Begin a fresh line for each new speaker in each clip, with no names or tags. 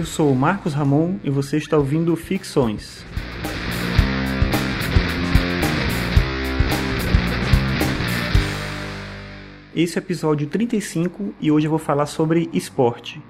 Eu sou Marcos Ramon e você está ouvindo Ficções. Esse é o episódio 35 e hoje eu vou falar sobre esporte.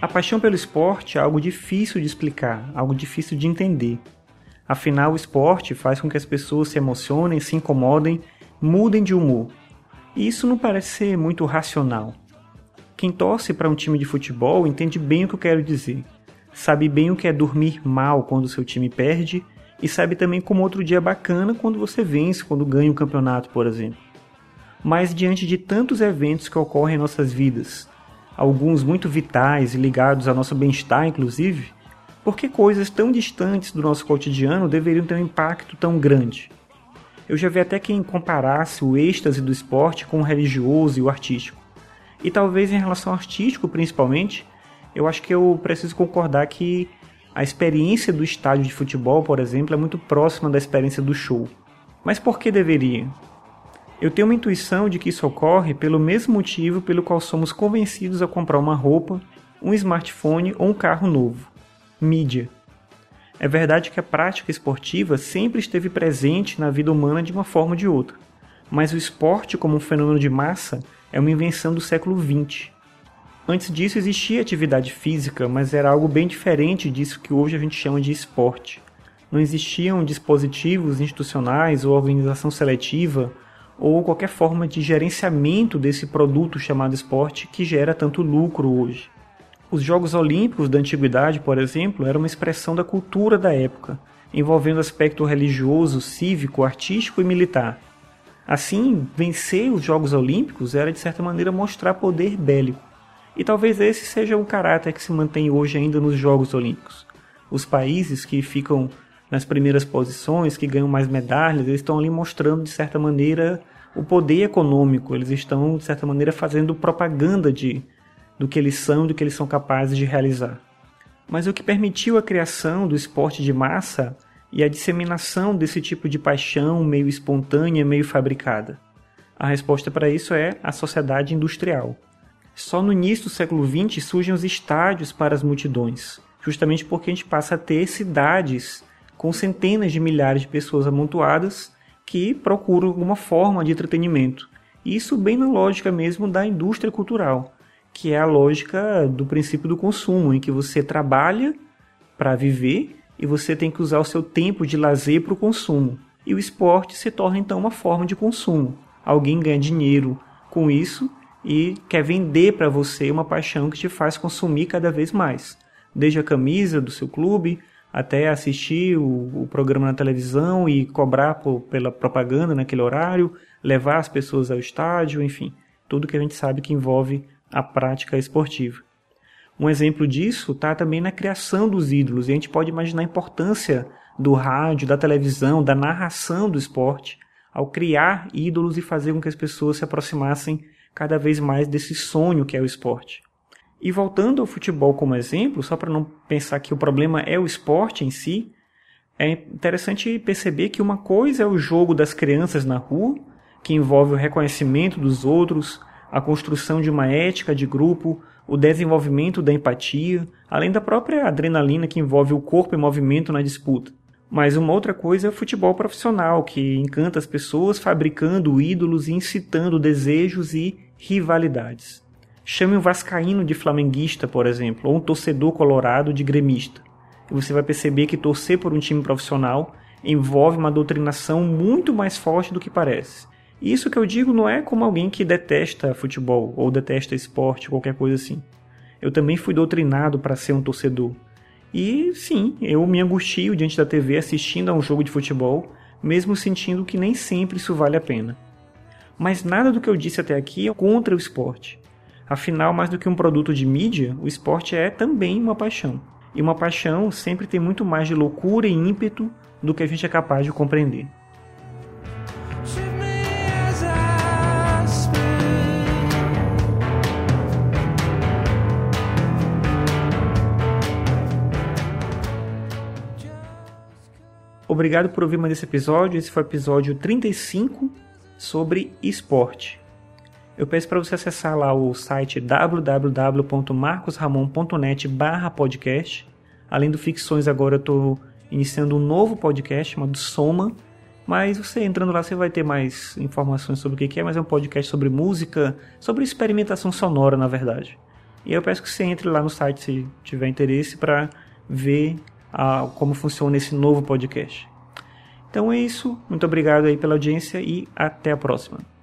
A paixão pelo esporte é algo difícil de explicar, algo difícil de entender. Afinal, o esporte faz com que as pessoas se emocionem, se incomodem, mudem de humor. E isso não parece ser muito racional. Quem torce para um time de futebol entende bem o que eu quero dizer. Sabe bem o que é dormir mal quando o seu time perde e sabe também como outro dia é bacana quando você vence, quando ganha um campeonato, por exemplo. Mas diante de tantos eventos que ocorrem em nossas vidas, alguns muito vitais e ligados ao nosso bem-estar, inclusive, por que coisas tão distantes do nosso cotidiano deveriam ter um impacto tão grande? Eu já vi até quem comparasse o êxtase do esporte com o religioso e o artístico. E talvez em relação ao artístico, principalmente, eu acho que eu preciso concordar que a experiência do estádio de futebol, por exemplo, é muito próxima da experiência do show. Mas por que deveria? Eu tenho uma intuição de que isso ocorre pelo mesmo motivo pelo qual somos convencidos a comprar uma roupa, um smartphone ou um carro novo: mídia. É verdade que a prática esportiva sempre esteve presente na vida humana de uma forma ou de outra, mas o esporte, como um fenômeno de massa, é uma invenção do século XX. Antes disso existia atividade física, mas era algo bem diferente disso que hoje a gente chama de esporte. Não existiam dispositivos institucionais ou organização seletiva ou qualquer forma de gerenciamento desse produto chamado esporte que gera tanto lucro hoje. Os Jogos Olímpicos da Antiguidade, por exemplo, eram uma expressão da cultura da época, envolvendo aspecto religioso, cívico, artístico e militar. Assim, vencer os Jogos Olímpicos era de certa maneira mostrar poder bélico. E talvez esse seja o caráter que se mantém hoje ainda nos Jogos Olímpicos. Os países que ficam nas primeiras posições, que ganham mais medalhas, eles estão ali mostrando de certa maneira o poder econômico, eles estão de certa maneira fazendo propaganda de do que eles são, do que eles são capazes de realizar. Mas o que permitiu a criação do esporte de massa e a disseminação desse tipo de paixão meio espontânea, meio fabricada? A resposta para isso é a sociedade industrial. Só no início do século XX surgem os estádios para as multidões, justamente porque a gente passa a ter cidades com centenas de milhares de pessoas amontoadas que procuram alguma forma de entretenimento. Isso bem na lógica mesmo da indústria cultural, que é a lógica do princípio do consumo, em que você trabalha para viver e você tem que usar o seu tempo de lazer para o consumo. E o esporte se torna então uma forma de consumo. Alguém ganha dinheiro com isso e quer vender para você uma paixão que te faz consumir cada vez mais. Desde a camisa do seu clube, até assistir o, o programa na televisão e cobrar por, pela propaganda naquele horário, levar as pessoas ao estádio, enfim, tudo que a gente sabe que envolve a prática esportiva. Um exemplo disso está também na criação dos ídolos, e a gente pode imaginar a importância do rádio, da televisão, da narração do esporte, ao criar ídolos e fazer com que as pessoas se aproximassem cada vez mais desse sonho que é o esporte. E voltando ao futebol como exemplo, só para não pensar que o problema é o esporte em si, é interessante perceber que uma coisa é o jogo das crianças na rua, que envolve o reconhecimento dos outros, a construção de uma ética de grupo, o desenvolvimento da empatia, além da própria adrenalina que envolve o corpo em movimento na disputa. Mas uma outra coisa é o futebol profissional, que encanta as pessoas fabricando ídolos e incitando desejos e rivalidades. Chame um vascaíno de flamenguista, por exemplo, ou um torcedor colorado de gremista. E você vai perceber que torcer por um time profissional envolve uma doutrinação muito mais forte do que parece. Isso que eu digo não é como alguém que detesta futebol ou detesta esporte, qualquer coisa assim. Eu também fui doutrinado para ser um torcedor. E sim, eu me angustio diante da TV assistindo a um jogo de futebol, mesmo sentindo que nem sempre isso vale a pena. Mas nada do que eu disse até aqui é contra o esporte. Afinal, mais do que um produto de mídia, o esporte é também uma paixão. E uma paixão sempre tem muito mais de loucura e ímpeto do que a gente é capaz de compreender. Obrigado por ouvir mais esse episódio. Esse foi o episódio 35 sobre esporte. Eu peço para você acessar lá o site www.marcosramon.net podcast. Além do Ficções, agora eu estou iniciando um novo podcast chamado Soma. Mas você entrando lá, você vai ter mais informações sobre o que é, mas é um podcast sobre música, sobre experimentação sonora, na verdade. E eu peço que você entre lá no site se tiver interesse para ver a, como funciona esse novo podcast. Então é isso, muito obrigado aí pela audiência e até a próxima.